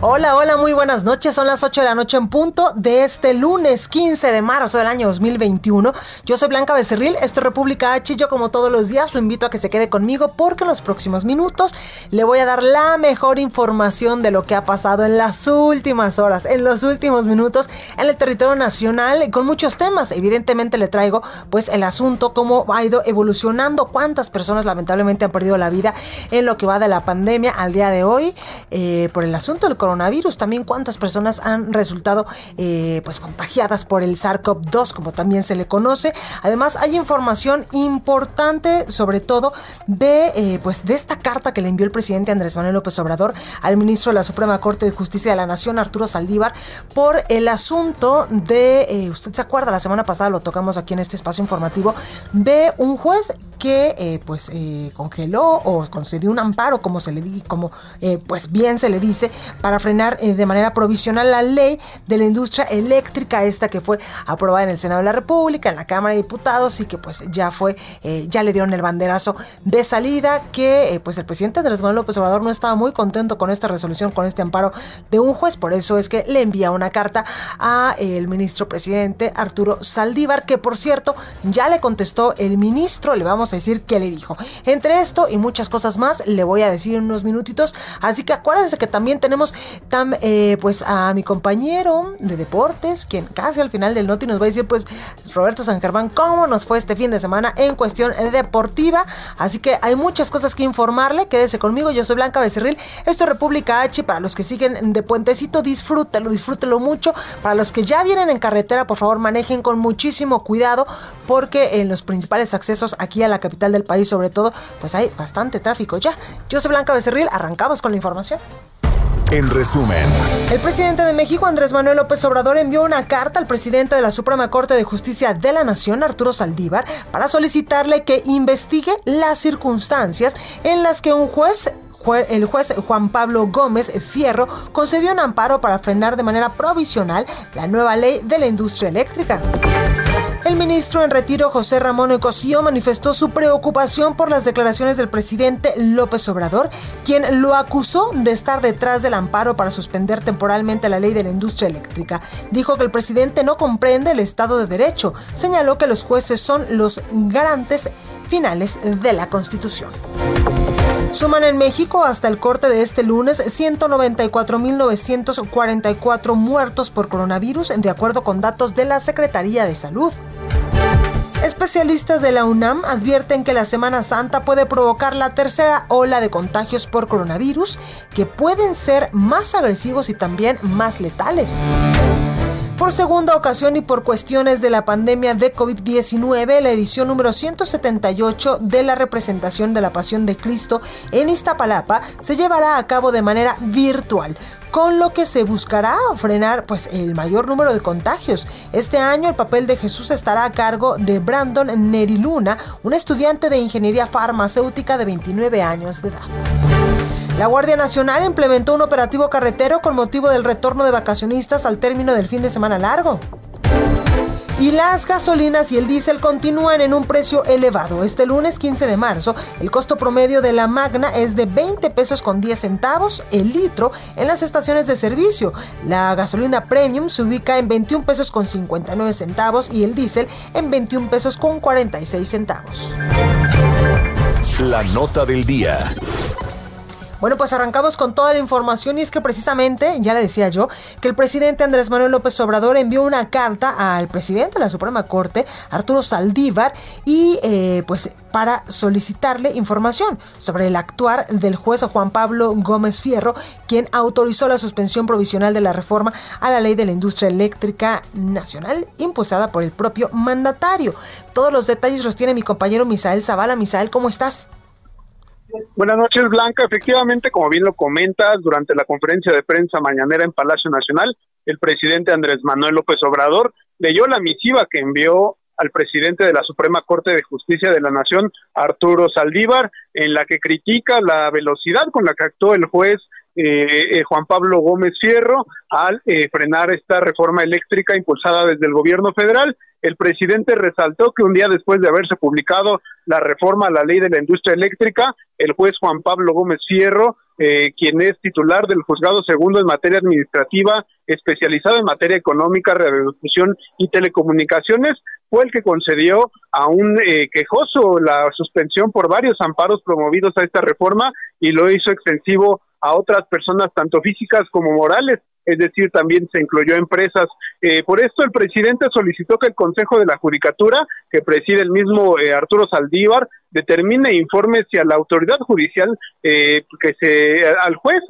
Hola, hola, muy buenas noches. Son las 8 de la noche en punto de este lunes 15 de marzo del año 2021. Yo soy Blanca Becerril, esto es República H y yo como todos los días lo invito a que se quede conmigo porque en los próximos minutos le voy a dar la mejor información de lo que ha pasado en las últimas horas, en los últimos minutos en el territorio nacional con muchos temas. Evidentemente le traigo pues el asunto, cómo ha ido evolucionando, cuántas personas lamentablemente han perdido la vida en lo que va de la pandemia al día de hoy eh, por el asunto del coronavirus. También cuántas personas han resultado eh, pues contagiadas por el SARS-CoV-2, como también se le conoce. Además, hay información importante, sobre todo de eh, pues de esta carta que le envió el presidente Andrés Manuel López Obrador al ministro de la Suprema Corte de Justicia de la Nación, Arturo Saldívar, por el asunto de, eh, usted se acuerda, la semana pasada lo tocamos aquí en este espacio informativo, de un juez que pues congeló o concedió un amparo, como se le di, como pues bien se le dice, para frenar eh, de manera provisional la ley de la industria eléctrica, esta que fue aprobada en el Senado de la República, en la Cámara de Diputados y que pues ya fue, eh, ya le dieron el banderazo de salida, que eh, pues el presidente Andrés Manuel López Obrador no estaba muy contento con esta resolución, con este amparo de un juez, por eso es que le envía una carta a el ministro presidente Arturo Saldívar, que por cierto ya le contestó el ministro, le vamos a decir qué le dijo. Entre esto y muchas cosas más le voy a decir en unos minutitos, así que acuérdense que también tenemos Eh, pues a mi compañero de deportes, quien casi al final del noti nos va a decir, pues Roberto San Germán, cómo nos fue este fin de semana en cuestión deportiva. Así que hay muchas cosas que informarle. Quédese conmigo, yo soy Blanca Becerril. Esto es República H. Para los que siguen de puentecito, disfrútelo, disfrútelo mucho. Para los que ya vienen en carretera, por favor, manejen con muchísimo cuidado, porque en los principales accesos aquí a la capital del país, sobre todo, pues hay bastante tráfico ya. Yo soy Blanca Becerril, arrancamos con la información. En resumen, el presidente de México, Andrés Manuel López Obrador, envió una carta al presidente de la Suprema Corte de Justicia de la Nación, Arturo Saldívar, para solicitarle que investigue las circunstancias en las que un juez el juez Juan Pablo Gómez Fierro concedió un amparo para frenar de manera provisional la nueva ley de la industria eléctrica. El ministro en retiro José Ramón Ecosío manifestó su preocupación por las declaraciones del presidente López Obrador, quien lo acusó de estar detrás del amparo para suspender temporalmente la ley de la industria eléctrica. Dijo que el presidente no comprende el Estado de Derecho. Señaló que los jueces son los garantes finales de la Constitución. Suman en México hasta el corte de este lunes 194.944 muertos por coronavirus, de acuerdo con datos de la Secretaría de Salud. Especialistas de la UNAM advierten que la Semana Santa puede provocar la tercera ola de contagios por coronavirus, que pueden ser más agresivos y también más letales. Por segunda ocasión y por cuestiones de la pandemia de COVID-19, la edición número 178 de la representación de la Pasión de Cristo en Iztapalapa se llevará a cabo de manera virtual con lo que se buscará frenar pues el mayor número de contagios. Este año el papel de Jesús estará a cargo de Brandon Neriluna, un estudiante de ingeniería farmacéutica de 29 años de edad. La Guardia Nacional implementó un operativo carretero con motivo del retorno de vacacionistas al término del fin de semana largo. Y las gasolinas y el diésel continúan en un precio elevado. Este lunes 15 de marzo, el costo promedio de la Magna es de 20 pesos con 10 centavos el litro en las estaciones de servicio. La gasolina premium se ubica en 21 pesos con 59 centavos y el diésel en 21 pesos con 46 centavos. La nota del día. Bueno, pues arrancamos con toda la información y es que precisamente, ya le decía yo, que el presidente Andrés Manuel López Obrador envió una carta al presidente de la Suprema Corte, Arturo Saldívar, y eh, pues para solicitarle información sobre el actuar del juez Juan Pablo Gómez Fierro, quien autorizó la suspensión provisional de la reforma a la ley de la industria eléctrica nacional impulsada por el propio mandatario. Todos los detalles los tiene mi compañero Misael Zavala. Misael, ¿cómo estás? Buenas noches, Blanca. Efectivamente, como bien lo comentas, durante la conferencia de prensa mañanera en Palacio Nacional, el presidente Andrés Manuel López Obrador leyó la misiva que envió al presidente de la Suprema Corte de Justicia de la Nación, Arturo Saldívar, en la que critica la velocidad con la que actuó el juez eh, eh, Juan Pablo Gómez Fierro al eh, frenar esta reforma eléctrica impulsada desde el gobierno federal. El presidente resaltó que un día después de haberse publicado la reforma a la ley de la industria eléctrica, el juez Juan Pablo Gómez Fierro, quien es titular del juzgado segundo en materia administrativa, especializado en materia económica, radiodifusión y telecomunicaciones, fue el que concedió a un quejoso la suspensión por varios amparos promovidos a esta reforma y lo hizo extensivo a otras personas, tanto físicas como morales, es decir, también se incluyó empresas. Eh, por esto, el presidente solicitó que el Consejo de la Judicatura, que preside el mismo eh, Arturo Saldívar, determine e informe si a la autoridad judicial, eh, que se, al juez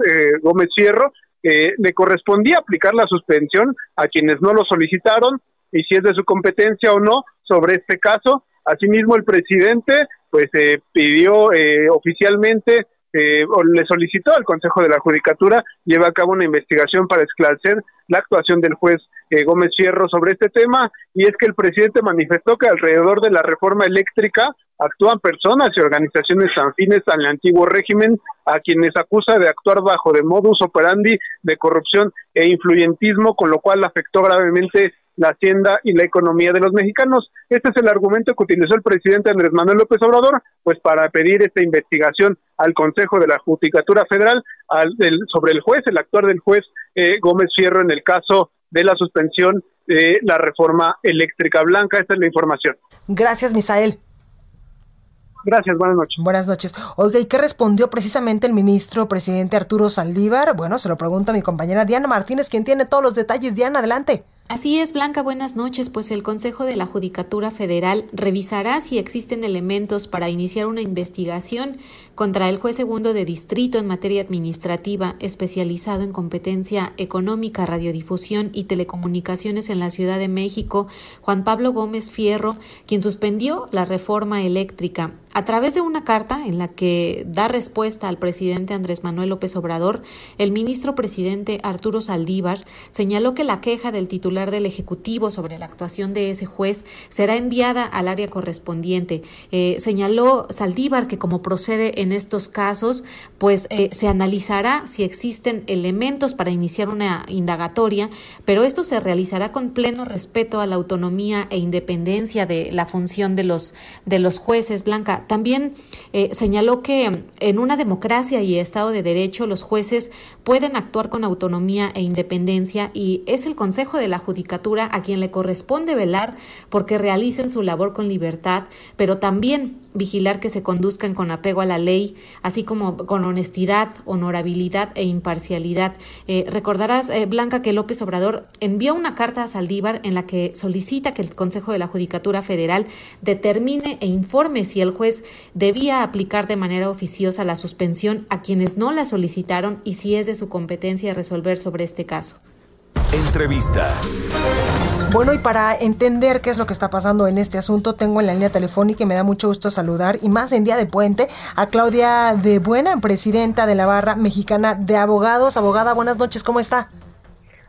Gómez Fierro, le correspondía aplicar la suspensión a quienes no lo solicitaron y si es de su competencia o no sobre este caso. Asimismo, el presidente pues pidió oficialmente eh, le solicitó al Consejo de la Judicatura lleve a cabo una investigación para esclarecer la actuación del juez eh, Gómez Fierro sobre este tema y es que el presidente manifestó que alrededor de la reforma eléctrica actúan personas y organizaciones afines al antiguo régimen a quienes acusa de actuar bajo de modus operandi de corrupción e influyentismo con lo cual afectó gravemente la hacienda y la economía de los mexicanos. Este es el argumento que utilizó el presidente Andrés Manuel López Obrador, pues para pedir esta investigación al Consejo de la Judicatura Federal al, sobre el juez, el actuar del juez eh, Gómez Fierro en el caso de la suspensión de la reforma eléctrica blanca. Esta es la información. Gracias, Misael. Gracias, buenas noches. Buenas noches. Oiga, ¿y qué respondió precisamente el ministro presidente Arturo Saldívar? Bueno, se lo pregunto a mi compañera Diana Martínez, quien tiene todos los detalles. Diana, adelante. Así es, Blanca, buenas noches. Pues el Consejo de la Judicatura Federal revisará si existen elementos para iniciar una investigación contra el juez segundo de distrito en materia administrativa especializado en competencia económica, radiodifusión y telecomunicaciones en la Ciudad de México, Juan Pablo Gómez Fierro, quien suspendió la reforma eléctrica. A través de una carta en la que da respuesta al presidente Andrés Manuel López Obrador, el ministro presidente Arturo Saldívar señaló que la queja del titular del Ejecutivo sobre la actuación de ese juez será enviada al área correspondiente. Eh, señaló Saldívar que como procede en estos casos, pues eh, se analizará si existen elementos para iniciar una indagatoria, pero esto se realizará con pleno respeto a la autonomía e independencia de la función de los, de los jueces. Blanca también eh, señaló que en una democracia y Estado de Derecho los jueces pueden actuar con autonomía e independencia y es el Consejo de la Judicatura a quien le corresponde velar porque realicen su labor con libertad, pero también vigilar que se conduzcan con apego a la ley, así como con honestidad, honorabilidad e imparcialidad. Eh, recordarás, eh, Blanca, que López Obrador envió una carta a Saldívar en la que solicita que el Consejo de la Judicatura Federal determine e informe si el juez debía aplicar de manera oficiosa la suspensión a quienes no la solicitaron y si es de su competencia resolver sobre este caso. Entrevista. Bueno, y para entender qué es lo que está pasando en este asunto, tengo en la línea telefónica y me da mucho gusto saludar, y más en día de puente, a Claudia de Buena, presidenta de la Barra Mexicana de Abogados. Abogada, buenas noches, ¿cómo está?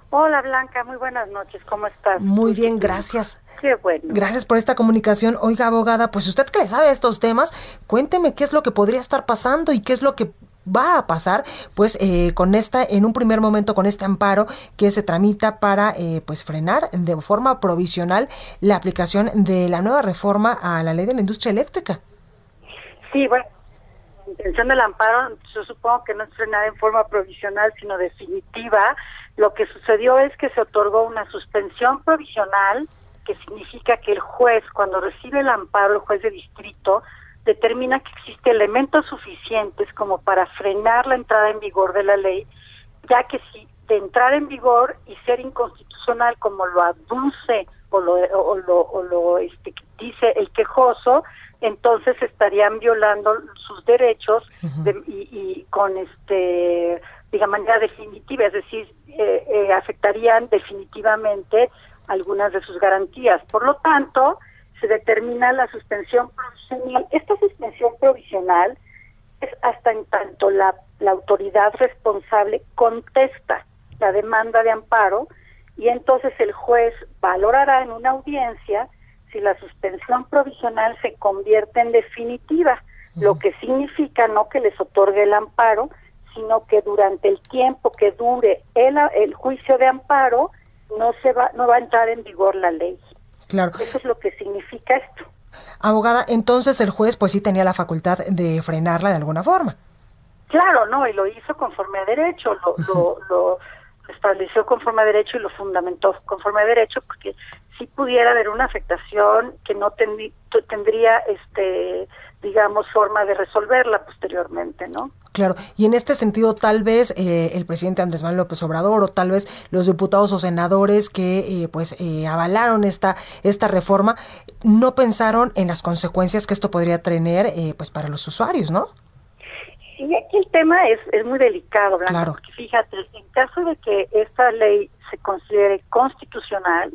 Hola Blanca, muy buenas noches, ¿cómo estás? Muy bien, gracias. Qué bueno. Gracias por esta comunicación. Oiga, abogada, pues usted que le sabe estos temas, cuénteme qué es lo que podría estar pasando y qué es lo que va a pasar pues eh, con esta en un primer momento con este amparo que se tramita para eh, pues frenar de forma provisional la aplicación de la nueva reforma a la ley de la industria eléctrica. Sí bueno la intención del amparo yo supongo que no es frenar en forma provisional sino definitiva. Lo que sucedió es que se otorgó una suspensión provisional que significa que el juez cuando recibe el amparo el juez de distrito determina que existen elementos suficientes como para frenar la entrada en vigor de la ley, ya que si de entrar en vigor y ser inconstitucional como lo aduce o lo, o lo, este, dice el quejoso, entonces estarían violando sus derechos y, con este de manera definitiva, es decir, eh, eh, afectarían definitivamente algunas de sus garantías. Por lo tanto, se determina la suspensión provisional. Esta suspensión provisional es hasta en tanto la, la autoridad responsable contesta la demanda de amparo y entonces el juez valorará en una audiencia si la suspensión provisional se convierte en definitiva, lo que significa no que les otorgue el amparo, sino que durante el tiempo que dure el, el juicio de amparo no se va no va a entrar en vigor la ley. Claro. Eso es lo que significa esto. Abogada, entonces el juez pues sí tenía la facultad de frenarla de alguna forma. Claro, no, y lo hizo conforme a derecho, lo, lo estableció conforme a derecho y lo fundamentó conforme a derecho porque si pudiera haber una afectación que no tendría este digamos forma de resolverla posteriormente, ¿no? Claro, y en este sentido tal vez eh, el presidente Andrés Manuel López Obrador o tal vez los diputados o senadores que eh, pues eh, avalaron esta esta reforma no pensaron en las consecuencias que esto podría tener pues para los usuarios, ¿no? Y aquí el tema es, es muy delicado, Blanca, porque fíjate, en caso de que esta ley se considere constitucional,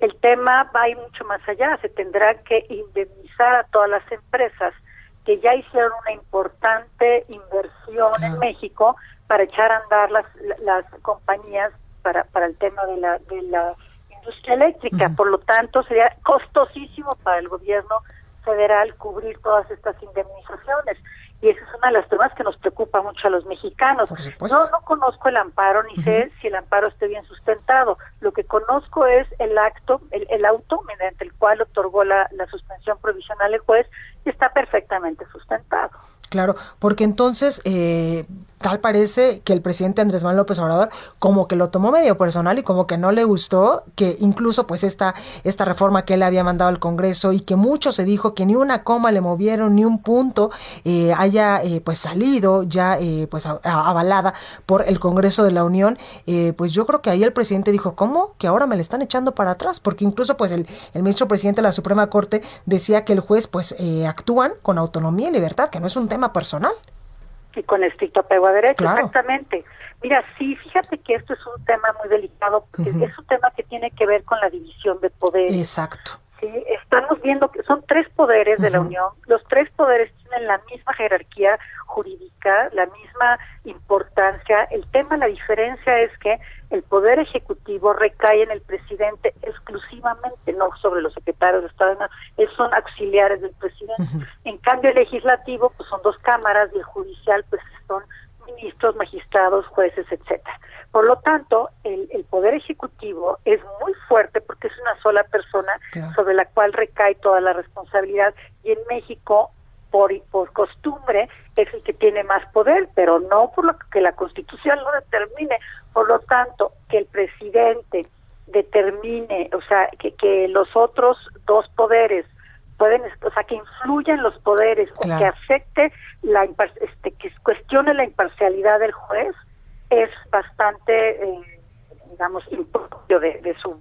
el tema va a ir mucho más allá. Se tendrá que indemnizar a todas las empresas que ya hicieron una importante inversión en México para echar a andar las, las compañías para, para el tema de la, de la industria eléctrica. Por lo tanto, sería costosísimo para el gobierno federal cubrir todas estas indemnizaciones y esa es una de las temas que nos preocupa mucho a los mexicanos. No, no conozco el amparo ni sé si el amparo esté bien sustentado. Lo que conozco es el acto, el, el auto mediante el cual otorgó la, la suspensión provisional el juez y está perfectamente sustentado. Claro, porque entonces eh, tal parece que el presidente Andrés Manuel López Obrador como que lo tomó medio personal y como que no le gustó que incluso pues esta esta reforma que él había mandado al Congreso y que mucho se dijo que ni una coma le movieron ni un punto eh, haya eh, pues salido ya eh, pues avalada por el Congreso de la Unión pues yo creo que ahí el presidente dijo cómo que ahora me le están echando para atrás porque incluso pues el, el ministro presidente de la Suprema Corte decía que el juez pues actúan con autonomía y libertad que no es un tema personal y con estricto apego a derecho, exactamente. Mira, sí, fíjate que esto es un tema muy delicado, porque es un tema que tiene que ver con la división de poderes. Exacto. Sí, estamos viendo que son tres poderes de la Unión, los tres poderes tienen la misma jerarquía jurídica, la misma importancia. El tema, la diferencia es que el poder ejecutivo recae en el presidente exclusivamente, no sobre los secretarios de Estado, no, son auxiliares del presidente. En cambio, el legislativo, pues son dos cámaras y el judicial, pues son ministros, magistrados, jueces, etcétera. Por lo tanto, el, el, poder ejecutivo es muy fuerte porque es una sola persona sobre la cual recae toda la responsabilidad y en México por, por costumbre es el que tiene más poder, pero no por lo que la Constitución lo determine. Por lo tanto, que el presidente determine, o sea, que, que los otros dos poderes pueden, o sea, que influyan los poderes o que afecte la, este, que cuestione la imparcialidad del juez, es bastante, eh, digamos, impropio de, de su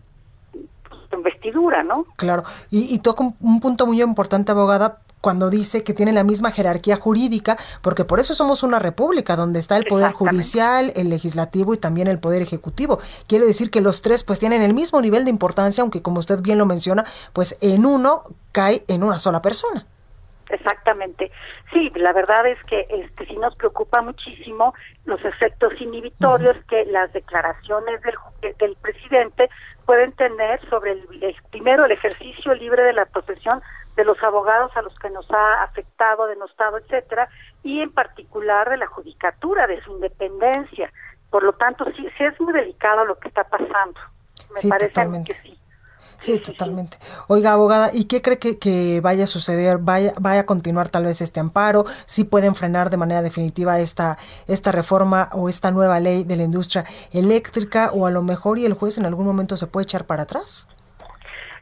investidura, ¿no? Claro, y, y toca un punto muy importante, abogada, cuando dice que tiene la misma jerarquía jurídica, porque por eso somos una república, donde está el poder judicial, el legislativo y también el poder ejecutivo. Quiere decir que los tres pues tienen el mismo nivel de importancia, aunque como usted bien lo menciona, pues en uno cae en una sola persona. Exactamente. Sí, la verdad es que este sí nos preocupa muchísimo los efectos inhibitorios que las declaraciones del, del presidente pueden tener sobre el, primero el ejercicio libre de la profesión de los abogados a los que nos ha afectado, denostado, etcétera, y en particular de la judicatura, de su independencia. Por lo tanto, sí, sí es muy delicado lo que está pasando. Me parece que sí. Sí, totalmente. Oiga, abogada, ¿y qué cree que, que, vaya a suceder? ¿Vaya, ¿Vaya a continuar tal vez este amparo? ¿Sí pueden frenar de manera definitiva esta, esta reforma o esta nueva ley de la industria eléctrica? ¿O a lo mejor y el juez en algún momento se puede echar para atrás?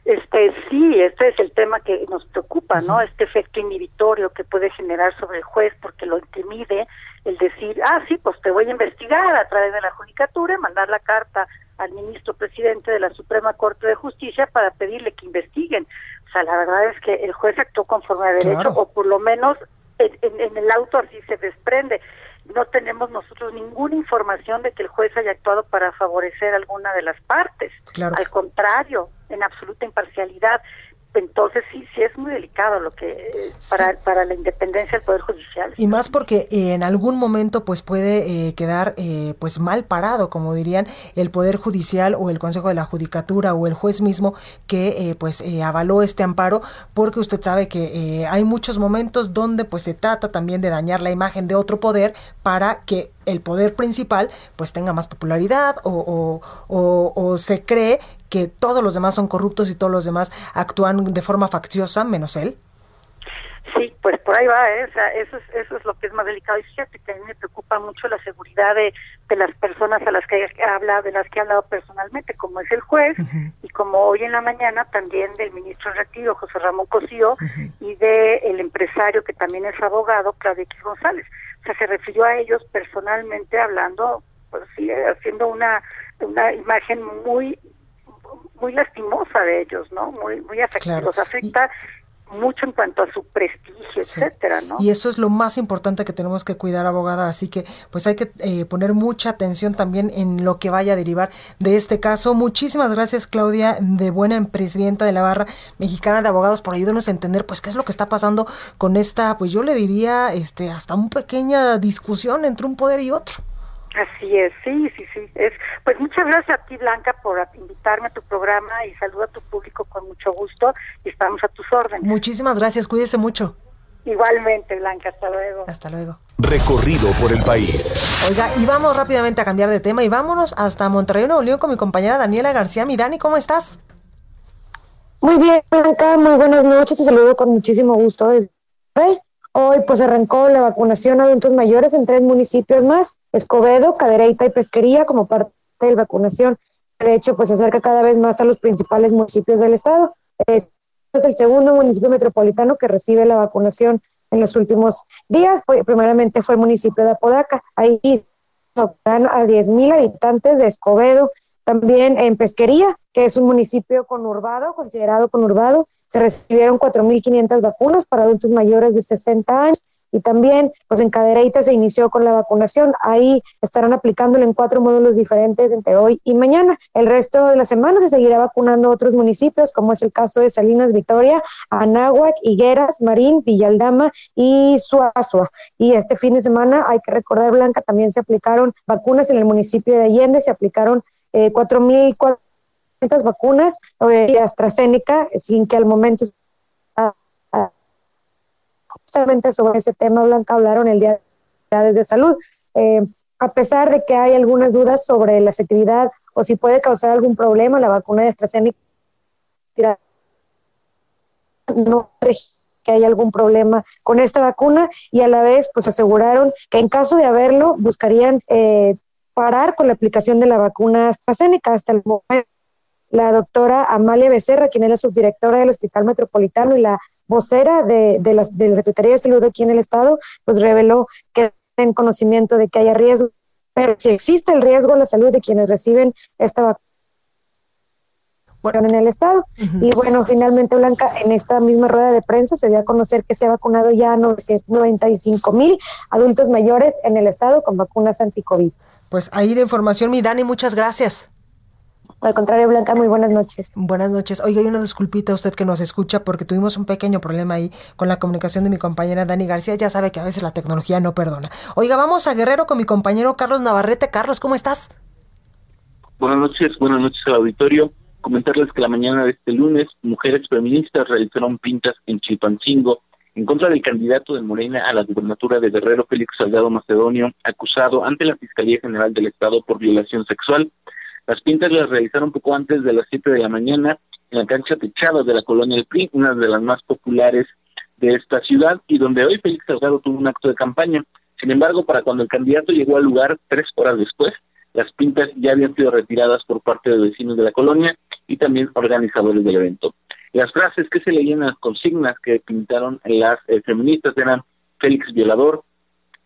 Este sí, este es el tema que nos preocupa, ¿no? Este efecto inhibitorio que puede generar sobre el juez porque lo intimide el decir, ah, sí, pues te voy a investigar a través de la judicatura, mandar la carta al ministro presidente de la Suprema Corte de Justicia para pedirle que investiguen. O sea, la verdad es que el juez actuó conforme a derecho, o por lo menos en, el auto así se desprende. No tenemos nosotros ninguna información de que el juez haya actuado para favorecer alguna de las partes. Al contrario, en absoluta imparcialidad. Entonces sí, sí es muy delicado lo que para, para la independencia del poder judicial. Y más porque eh, en algún momento pues puede eh, quedar eh, pues mal parado, como dirían el poder judicial o el Consejo de la Judicatura o el juez mismo que pues avaló este amparo, porque usted sabe que hay muchos momentos donde pues se trata también de dañar la imagen de otro poder para que el poder principal pues tenga más popularidad o, o, o, se cree que todos los demás son corruptos y todos los demás actúan de forma facciosa menos él? Sí, pues por ahí va, ¿eh? eso, es, eso es lo que es más delicado. Y fíjate que a mí me preocupa mucho la seguridad de, de las personas a las que habla, de las que he hablado personalmente, como es el juez, y como hoy en la mañana también del ministro reactivo, José Ramón Cosío, y de el empresario que también es abogado, Claudio X González se refirió a ellos personalmente hablando, pues sí, haciendo una, una imagen muy muy lastimosa de ellos, ¿no? Muy muy afectiva, los afecta mucho en cuanto a su prestigio, etcétera, ¿no? Y eso es lo más importante que tenemos que cuidar, abogada, así que pues hay que eh, poner mucha atención también en lo que vaya a derivar de este caso. Muchísimas gracias, Claudia, de buena presidenta de la barra mexicana de abogados, por ayudarnos a entender pues qué es lo que está pasando con esta, pues yo le diría, este, hasta una pequeña discusión entre un poder y otro. Así es, sí, sí, sí. Es, pues muchas gracias a ti, Blanca, por invitarme a tu programa y saludo a tu público con mucho gusto y estamos a tus órdenes. Muchísimas gracias, cuídese mucho. Igualmente, Blanca, hasta luego. Hasta luego. Recorrido por el país. Oiga, y vamos rápidamente a cambiar de tema y vámonos hasta Monterrey, Nuevo León con mi compañera Daniela García. Mi Dani, ¿cómo estás? Muy bien, Blanca, muy buenas noches. Te saludo con muchísimo gusto desde Hoy pues arrancó la vacunación a adultos mayores en tres municipios más, Escobedo, Cadereyta y Pesquería como parte de la vacunación. De hecho, pues se acerca cada vez más a los principales municipios del estado. Este es el segundo municipio metropolitano que recibe la vacunación en los últimos días. Primeramente fue el municipio de Apodaca. Ahí vacunan a 10.000 habitantes de Escobedo. También en Pesquería, que es un municipio conurbado, considerado conurbado, se recibieron 4.500 vacunas para adultos mayores de 60 años y también pues en Cadereyta se inició con la vacunación. Ahí estarán aplicándolo en cuatro módulos diferentes entre hoy y mañana. El resto de la semana se seguirá vacunando otros municipios, como es el caso de Salinas Victoria, Anáhuac, Higueras, Marín, Villaldama y Suazua. Y este fin de semana, hay que recordar, Blanca, también se aplicaron vacunas en el municipio de Allende, se aplicaron eh, 4.400 vacunas de AstraZeneca sin que al momento justamente sobre ese tema Blanca hablaron el día de salud. Eh, a pesar de que hay algunas dudas sobre la efectividad o si puede causar algún problema la vacuna de AstraZeneca no que hay algún problema con esta vacuna y a la vez pues aseguraron que en caso de haberlo buscarían eh, parar con la aplicación de la vacuna AstraZeneca. Hasta el momento la doctora Amalia Becerra, quien es la subdirectora del Hospital Metropolitano y la vocera de, la, Secretaría de Salud aquí en el Estado, pues reveló que en conocimiento de que haya riesgo, pero si existe el riesgo a la salud de quienes reciben esta vacuna en el Estado. Y bueno, finalmente, Blanca, en esta misma rueda de prensa se dio a conocer que se ha vacunado ya 995 mil adultos mayores en el Estado con vacunas anti-COVID. Pues ahí la información, mi Dani, muchas gracias. Al contrario, Blanca, muy buenas noches. Buenas noches. Oiga, hay una disculpita a usted que nos escucha porque tuvimos un pequeño problema ahí con la comunicación de mi compañera Dani García. Ya sabe que a veces la tecnología no perdona. Oiga, vamos a Guerrero con mi compañero Carlos Navarrete. Carlos, ¿cómo estás? Buenas noches, buenas noches al auditorio. Comentarles que la mañana de este lunes, mujeres feministas realizaron pintas en Chilpancingo en contra del candidato de Morena a la gubernatura de Guerrero, Félix Salgado Macedonio, acusado ante la Fiscalía General del Estado por violación sexual. Las pintas las realizaron poco antes de las 7 de la mañana en la cancha techada de la colonia El PRI, una de las más populares de esta ciudad y donde hoy Félix Salgado tuvo un acto de campaña. Sin embargo, para cuando el candidato llegó al lugar tres horas después, las pintas ya habían sido retiradas por parte de vecinos de la colonia y también organizadores del evento. Las frases que se leían en las consignas que pintaron las eh, feministas eran Félix violador,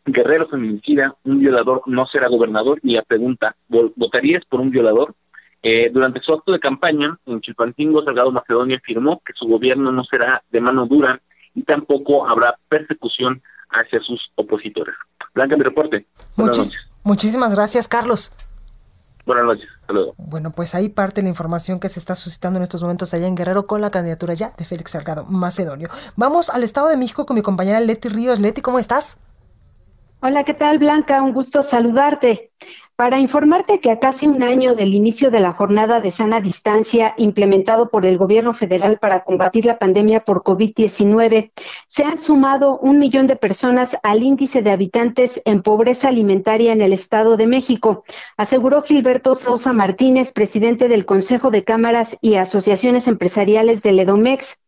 Guerrero feminicida, un violador no será gobernador y la pregunta, ¿votarías por un violador? Eh, durante su acto de campaña en Chilpancingo, Salgado Macedonia afirmó que su gobierno no será de mano dura y tampoco habrá persecución hacia sus opositores. Blanca, mi reporte. Buenas noches. Muchísimas gracias, Carlos. Buenas noches, saludos. Bueno, pues ahí parte la información que se está suscitando en estos momentos allá en Guerrero con la candidatura ya de Félix Salgado Macedonio. Vamos al Estado de México con mi compañera Leti Ríos. Leti, ¿cómo estás? Hola, ¿qué tal, Blanca? Un gusto saludarte para informarte que a casi un año del inicio de la jornada de sana distancia implementado por el gobierno federal para combatir la pandemia por COVID-19, se han sumado un millón de personas al índice de habitantes en pobreza alimentaria en el Estado de México, aseguró Gilberto Sousa Martínez, presidente del Consejo de Cámaras y Asociaciones Empresariales del EDOMEX.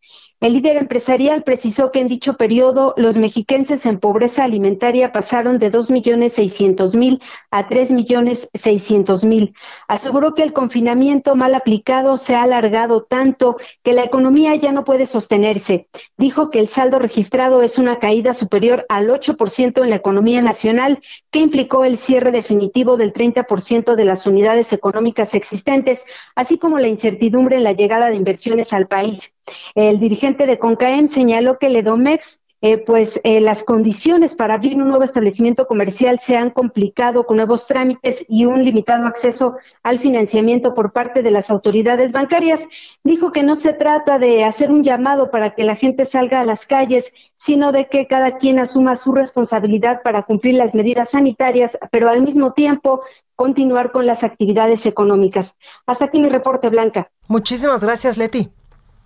El líder empresarial precisó que en dicho periodo los mexiquenses en pobreza alimentaria pasaron de 2.600.000 a 3.600.000. Aseguró que el confinamiento mal aplicado se ha alargado tanto que la economía ya no puede sostenerse. Dijo que el saldo registrado es una caída superior al 8% en la economía nacional, que implicó el cierre definitivo del 30% de las unidades económicas existentes, así como la incertidumbre en la llegada de inversiones al país. El dirigente de CONCAEM señaló que el EDOMEX eh, pues eh, las condiciones para abrir un nuevo establecimiento comercial se han complicado con nuevos trámites y un limitado acceso al financiamiento por parte de las autoridades bancarias. Dijo que no se trata de hacer un llamado para que la gente salga a las calles, sino de que cada quien asuma su responsabilidad para cumplir las medidas sanitarias, pero al mismo tiempo continuar con las actividades económicas. Hasta aquí mi reporte, Blanca. Muchísimas gracias, Leti.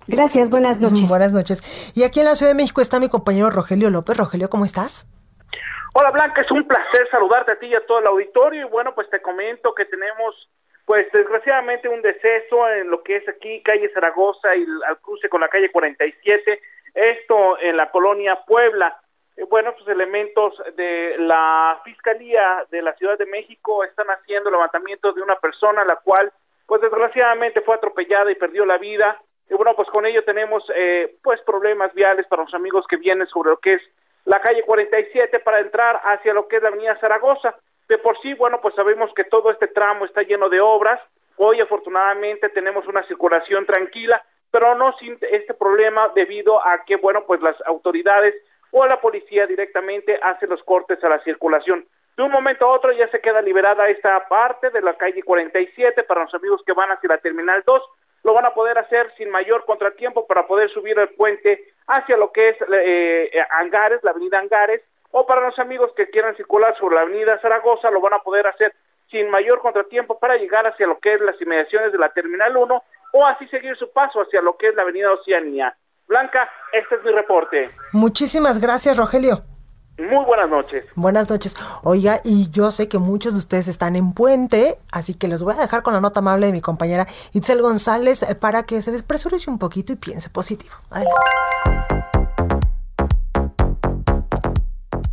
Gracias, buenas noches. Buenas noches. Y aquí en la Ciudad de México está mi compañero Rogelio López. Rogelio, ¿cómo estás? Hola Blanca, es un placer saludarte a ti y a todo el auditorio. Y bueno, pues te comento que tenemos, pues desgraciadamente, un deceso en lo que es aquí, calle Zaragoza y al cruce con la calle 47. Esto en la colonia Puebla. Eh, bueno, pues elementos de la Fiscalía de la Ciudad de México están haciendo levantamiento de una persona, la cual, pues desgraciadamente fue atropellada y perdió la vida y bueno, pues con ello tenemos eh, pues problemas viales para los amigos que vienen sobre lo que es la calle 47 para entrar hacia lo que es la avenida Zaragoza. De por sí, bueno, pues sabemos que todo este tramo está lleno de obras. Hoy afortunadamente tenemos una circulación tranquila, pero no sin este problema debido a que, bueno, pues las autoridades o la policía directamente hace los cortes a la circulación. De un momento a otro ya se queda liberada esta parte de la calle 47 para los amigos que van hacia la Terminal 2 lo van a poder hacer sin mayor contratiempo para poder subir el puente hacia lo que es eh, eh, Angares, la avenida Angares, o para los amigos que quieran circular sobre la avenida Zaragoza, lo van a poder hacer sin mayor contratiempo para llegar hacia lo que es las inmediaciones de la Terminal 1 o así seguir su paso hacia lo que es la avenida Oceanía. Blanca, este es mi reporte. Muchísimas gracias, Rogelio. Muy buenas noches. Buenas noches. Oiga, y yo sé que muchos de ustedes están en puente, así que los voy a dejar con la nota amable de mi compañera Itzel González para que se despresurice un poquito y piense positivo. Adelante.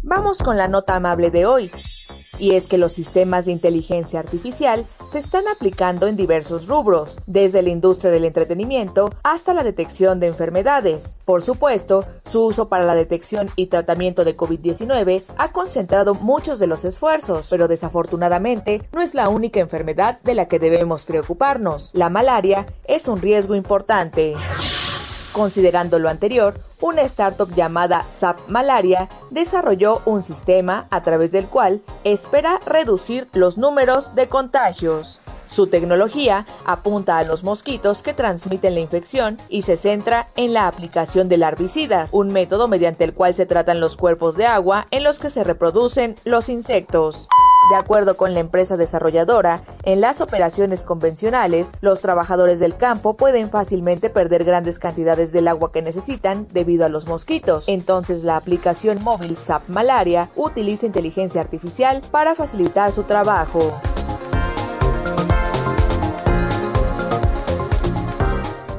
Vamos con la nota amable de hoy. Y es que los sistemas de inteligencia artificial se están aplicando en diversos rubros, desde la industria del entretenimiento hasta la detección de enfermedades. Por supuesto, su uso para la detección y tratamiento de COVID-19 ha concentrado muchos de los esfuerzos, pero desafortunadamente no es la única enfermedad de la que debemos preocuparnos. La malaria es un riesgo importante. Considerando lo anterior, una startup llamada SAP Malaria desarrolló un sistema a través del cual espera reducir los números de contagios. Su tecnología apunta a los mosquitos que transmiten la infección y se centra en la aplicación de larvicidas, un método mediante el cual se tratan los cuerpos de agua en los que se reproducen los insectos. De acuerdo con la empresa desarrolladora, en las operaciones convencionales, los trabajadores del campo pueden fácilmente perder grandes cantidades del agua que necesitan debido a los mosquitos. Entonces la aplicación móvil SAP Malaria utiliza inteligencia artificial para facilitar su trabajo.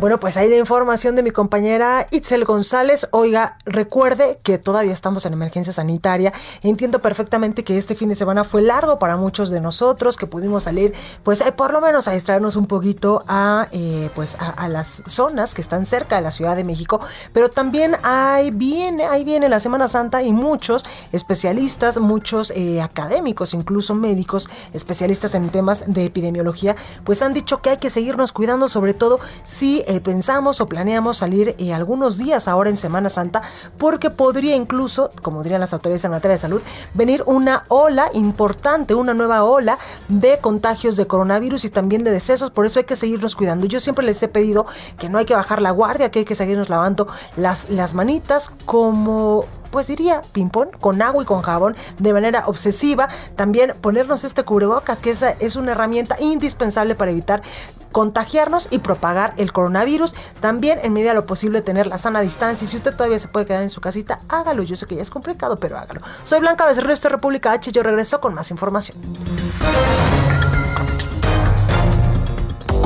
Bueno, pues ahí la información de mi compañera Itzel González. Oiga, recuerde que todavía estamos en emergencia sanitaria. Entiendo perfectamente que este fin de semana fue largo para muchos de nosotros, que pudimos salir, pues eh, por lo menos a distraernos un poquito a, eh, pues a, las zonas que están cerca de la Ciudad de México. Pero también ahí viene, la Semana Santa y muchos especialistas, muchos eh, académicos, incluso médicos, especialistas en temas de epidemiología, pues han dicho que hay que seguirnos cuidando, sobre todo si eh, pensamos o planeamos salir eh, algunos días ahora en Semana Santa, porque podría incluso, como dirían las autoridades en materia de salud, venir una ola importante, una nueva ola de contagios de coronavirus y también de decesos, por eso hay que seguirnos cuidando. Yo siempre les he pedido que no hay que bajar la guardia, que hay que seguirnos lavando las, las manitas como pues diría ping-pong, con agua y con jabón de manera obsesiva. También ponernos este cubrebocas, que esa es una herramienta indispensable para evitar contagiarnos y propagar el coronavirus. También, en medida de lo posible, tener la sana distancia. Y si usted todavía se puede quedar en su casita, hágalo. Yo sé que ya es complicado, pero hágalo. Soy Blanca Becerril, esto República H. Yo regreso con más información.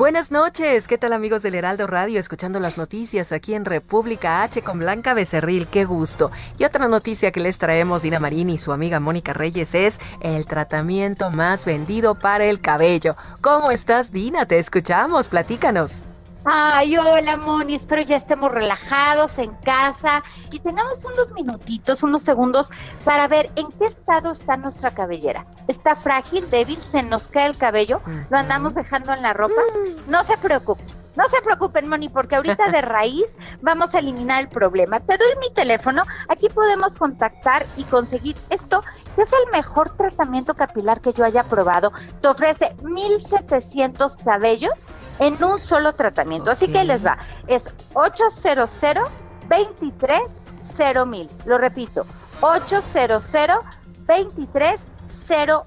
Buenas noches, ¿qué tal amigos del Heraldo Radio? Escuchando las noticias aquí en República H con Blanca Becerril, qué gusto. Y otra noticia que les traemos Dina Marín y su amiga Mónica Reyes es el tratamiento más vendido para el cabello. ¿Cómo estás Dina? Te escuchamos, platícanos. Ay, hola Moni, espero ya estemos relajados en casa y tengamos unos minutitos, unos segundos para ver en qué estado está nuestra cabellera. ¿Está frágil, débil, se nos cae el cabello? ¿Lo andamos dejando en la ropa? Mm. No se preocupe no se preocupen, Moni, porque ahorita de raíz vamos a eliminar el problema. Te doy mi teléfono, aquí podemos contactar y conseguir esto, que es el mejor tratamiento capilar que yo haya probado. Te ofrece 1700 cabellos en un solo tratamiento. Así que les va, es 800 23 mil. Lo repito, 800 23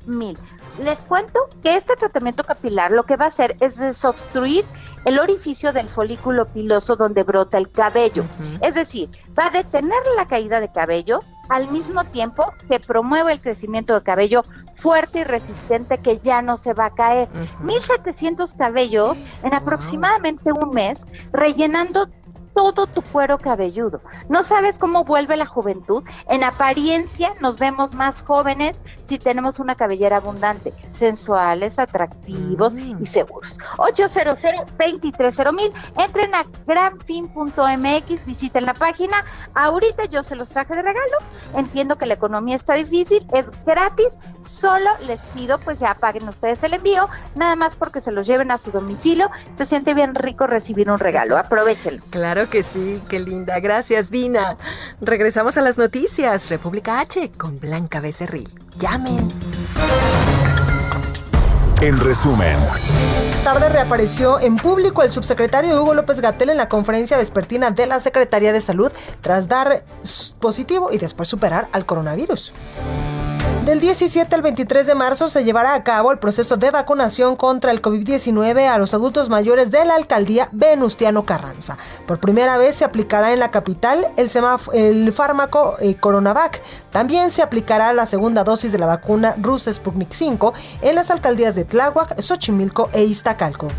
mil les cuento que este tratamiento capilar lo que va a hacer es desobstruir el orificio del folículo piloso donde brota el cabello. Es decir, va a detener la caída de cabello al mismo tiempo que promueve el crecimiento de cabello fuerte y resistente que ya no se va a caer. 1700 cabellos en aproximadamente un mes, rellenando todo tu cuero cabelludo. ¿No sabes cómo vuelve la juventud? En apariencia nos vemos más jóvenes si tenemos una cabellera abundante, sensuales, atractivos y mm. seguros. 800 mil. Entren a granfin.mx, visiten la página. Ahorita yo se los traje de regalo. Entiendo que la economía está difícil, es gratis. Solo les pido, pues ya paguen ustedes el envío, nada más porque se los lleven a su domicilio. Se siente bien rico recibir un regalo. Aprovechenlo. Claro que sí, qué linda. Gracias, Dina. Regresamos a las noticias. República H con Blanca Becerril. Llamen. En resumen. Tarde reapareció en público el subsecretario Hugo López Gatel en la conferencia vespertina de la Secretaría de Salud tras dar positivo y después superar al coronavirus. Del 17 al 23 de marzo se llevará a cabo el proceso de vacunación contra el COVID-19 a los adultos mayores de la alcaldía Venustiano Carranza. Por primera vez se aplicará en la capital el, fármaco eh, Coronavac. También se aplicará la segunda dosis de la vacuna rusa Sputnik 5 en las alcaldías de Tláhuac, Xochimilco e Iztacalco.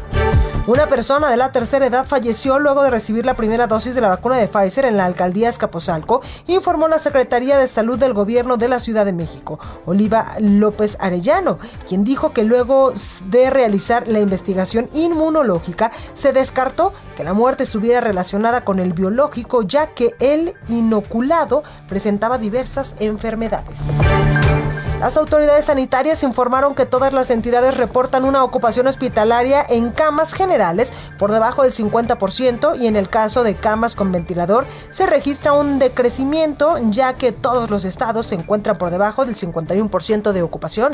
Una persona de la tercera edad falleció luego de recibir la primera dosis de la vacuna de Pfizer en la alcaldía Escapozalco, informó la Secretaría de Salud del Gobierno de la Ciudad de México, Oliva López Arellano, quien dijo que luego de realizar la investigación inmunológica se descartó que la muerte estuviera relacionada con el biológico, ya que el inoculado presentaba diversas enfermedades. Las autoridades sanitarias informaron que todas las entidades reportan una ocupación hospitalaria en camas generales por debajo del 50% y en el caso de camas con ventilador se registra un decrecimiento ya que todos los estados se encuentran por debajo del 51% de ocupación.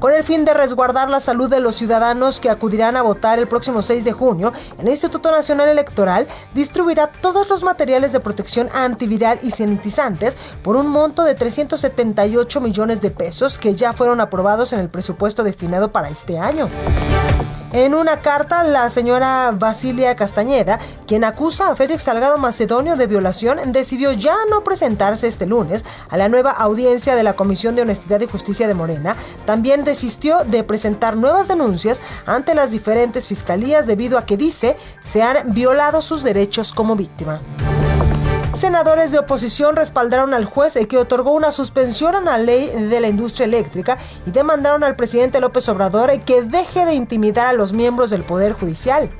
Con el fin de resguardar la salud de los ciudadanos que acudirán a votar el próximo 6 de junio, el Instituto Nacional Electoral distribuirá todos los materiales de protección antiviral y sanitizantes por un monto de 378 millones de pesos que ya fueron aprobados en el presupuesto destinado para este año. En una carta, la señora Basilia Castañeda, quien acusa a Félix Salgado Macedonio de violación, decidió ya no presentarse este lunes a la nueva audiencia de la Comisión de Honestidad y Justicia de Morena. También desistió de presentar nuevas denuncias ante las diferentes fiscalías debido a que dice se han violado sus derechos como víctima. Senadores de oposición respaldaron al juez que otorgó una suspensión a la ley de la industria eléctrica y demandaron al presidente López Obrador que deje de intimidar a los miembros del Poder Judicial.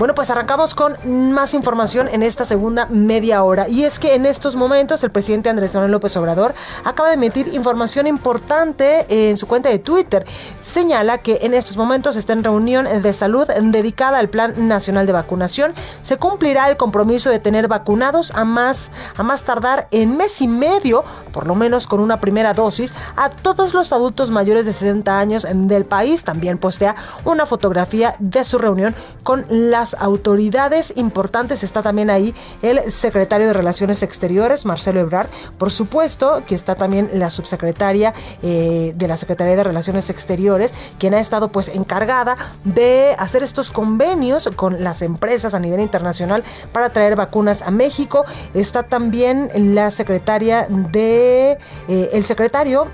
Bueno, pues arrancamos con más información en esta segunda media hora. Y es que en estos momentos el presidente Andrés Manuel López Obrador acaba de emitir información importante en su cuenta de Twitter. Señala que en estos momentos está en reunión de salud dedicada al Plan Nacional de Vacunación. Se cumplirá el compromiso de tener vacunados a más, a más tardar en mes y medio, por lo menos con una primera dosis, a todos los adultos mayores de 60 años del país. También postea una fotografía de su reunión con las autoridades importantes. Está también ahí el secretario de Relaciones Exteriores, Marcelo Ebrard. Por supuesto que está también la subsecretaria eh, de la Secretaría de Relaciones Exteriores, quien ha estado pues encargada de hacer estos convenios con las empresas a nivel internacional para traer vacunas a México. Está también la secretaria de eh, el secretario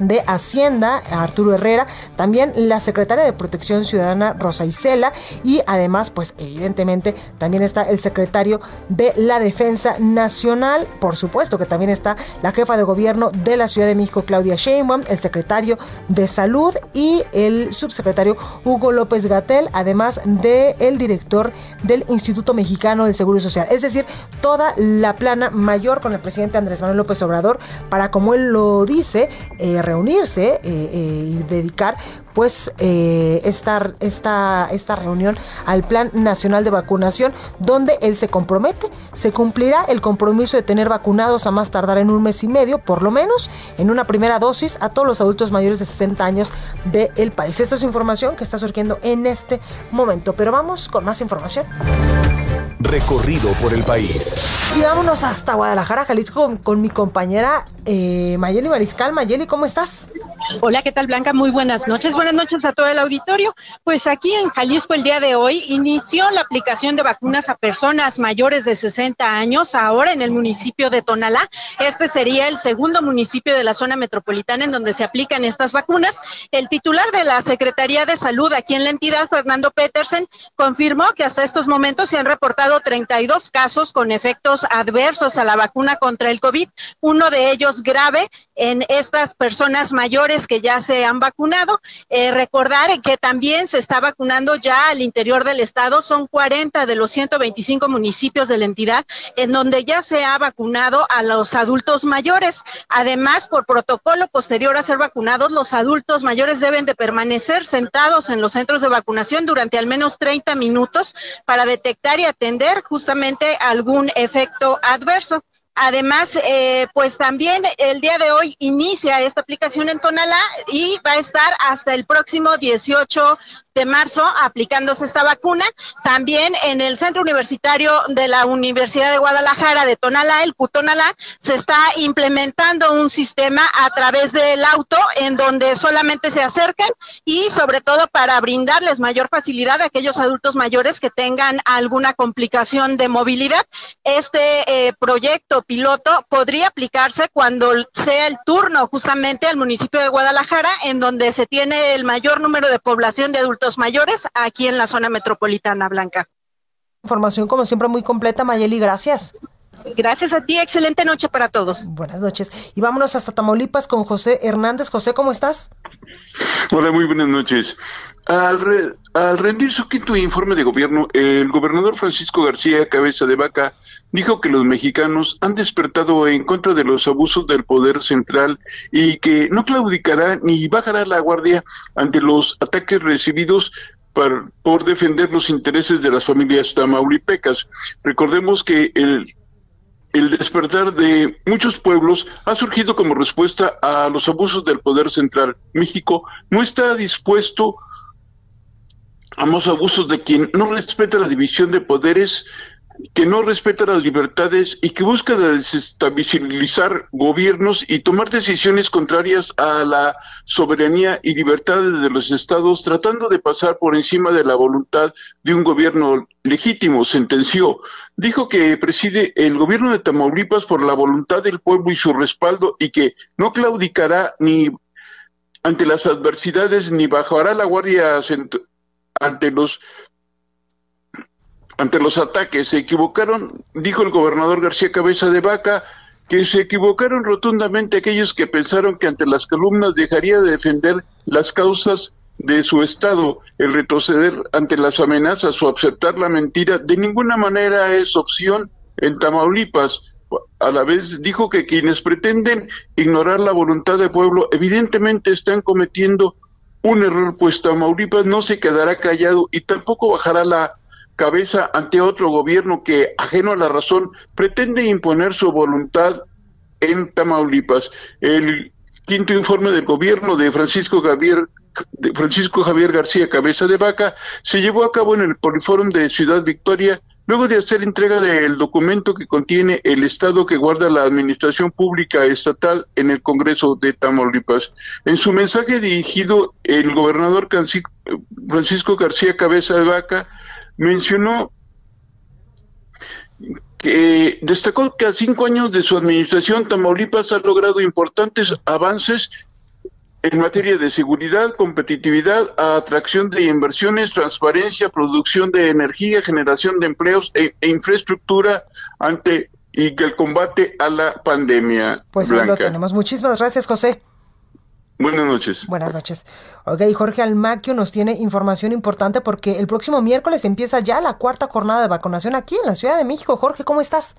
de Hacienda, Arturo Herrera, también la secretaria de Protección Ciudadana, Rosa Isela, y además, pues evidentemente también está el secretario de la Defensa Nacional, por supuesto que también está la jefa de gobierno de la Ciudad de México, Claudia Sheinbaum, el secretario de Salud y el subsecretario Hugo López Gatel, además de el director del Instituto Mexicano del Seguro Social. Es decir, toda la plana mayor con el presidente Andrés Manuel López Obrador para, como él lo dice, eh, reunirse eh, eh, y dedicar pues eh, esta, esta, esta reunión al Plan Nacional de Vacunación, donde él se compromete, se cumplirá el compromiso de tener vacunados a más tardar en un mes y medio, por lo menos, en una primera dosis a todos los adultos mayores de 60 años del país. Esto es información que está surgiendo en este momento, pero vamos con más información. Recorrido por el país. Y vámonos hasta Guadalajara, Jalisco, con, mi compañera eh, Mayeli Mariscal. Mayeli, ¿cómo estás? Hola, ¿qué tal Blanca? Muy buenas noches. Buenas noches a todo el auditorio. Pues aquí en Jalisco el día de hoy inició la aplicación de vacunas a personas mayores de 60 años, ahora en el municipio de Tonalá. Este sería el segundo municipio de la zona metropolitana en donde se aplican estas vacunas. El titular de la Secretaría de Salud aquí en la entidad, Fernando Petersen, confirmó que hasta estos momentos se han reportado 32 casos con efectos adversos a la vacuna contra el COVID, uno de ellos grave en estas personas mayores que ya se han vacunado. Eh, recordar que también se está vacunando ya al interior del estado. Son 40 de los 125 municipios de la entidad en donde ya se ha vacunado a los adultos mayores. Además, por protocolo posterior a ser vacunados, los adultos mayores deben de permanecer sentados en los centros de vacunación durante al menos 30 minutos para detectar y atender justamente algún efecto adverso. Además, eh, pues también el día de hoy inicia esta aplicación en Tonalá y va a estar hasta el próximo 18 de marzo aplicándose esta vacuna. También en el Centro Universitario de la Universidad de Guadalajara de Tonalá, el Putonalá, se está implementando un sistema a través del auto en donde solamente se acercan y sobre todo para brindarles mayor facilidad a aquellos adultos mayores que tengan alguna complicación de movilidad. Este eh, proyecto piloto podría aplicarse cuando sea el turno justamente al municipio de Guadalajara, en donde se tiene el mayor número de población de adultos mayores aquí en la zona metropolitana blanca. Información como siempre muy completa, Mayeli, gracias. Gracias a ti, excelente noche para todos. Buenas noches. Y vámonos hasta Tamaulipas con José Hernández. José, ¿cómo estás? Hola, muy buenas noches. Al, al rendir su quinto informe de gobierno, el gobernador Francisco García Cabeza de Vaca dijo que los mexicanos han despertado en contra de los abusos del poder central y que no claudicará ni bajará la guardia ante los ataques recibidos por, por defender los intereses de las familias tamauripecas. Recordemos que el el despertar de muchos pueblos ha surgido como respuesta a los abusos del poder central. México no está dispuesto a los abusos de quien no respeta la división de poderes que no respeta las libertades y que busca desestabilizar gobiernos y tomar decisiones contrarias a la soberanía y libertad de los estados, tratando de pasar por encima de la voluntad de un gobierno legítimo, sentenció. Dijo que preside el gobierno de Tamaulipas por la voluntad del pueblo y su respaldo y que no claudicará ni ante las adversidades ni bajará la guardia ante los ante los ataques. Se equivocaron, dijo el gobernador García Cabeza de Vaca, que se equivocaron rotundamente aquellos que pensaron que ante las columnas dejaría de defender las causas de su Estado. El retroceder ante las amenazas o aceptar la mentira de ninguna manera es opción en Tamaulipas. A la vez dijo que quienes pretenden ignorar la voluntad del pueblo evidentemente están cometiendo un error, pues Tamaulipas no se quedará callado y tampoco bajará la cabeza ante otro gobierno que, ajeno a la razón, pretende imponer su voluntad en Tamaulipas. El quinto informe del gobierno de Francisco Javier Francisco Javier García Cabeza de Vaca se llevó a cabo en el Poliforum de Ciudad Victoria luego de hacer entrega del documento que contiene el estado que guarda la administración pública estatal en el Congreso de Tamaulipas. En su mensaje dirigido, el gobernador Francisco García Cabeza de Vaca mencionó que destacó que a cinco años de su administración Tamaulipas ha logrado importantes avances en materia de seguridad, competitividad, atracción de inversiones, transparencia, producción de energía, generación de empleos e, e infraestructura ante y que el combate a la pandemia. Pues ahí lo tenemos. Muchísimas gracias, José. Buenas noches. Buenas noches. Ok, Jorge Almaquio nos tiene información importante porque el próximo miércoles empieza ya la cuarta jornada de vacunación aquí en la Ciudad de México. Jorge, ¿cómo estás?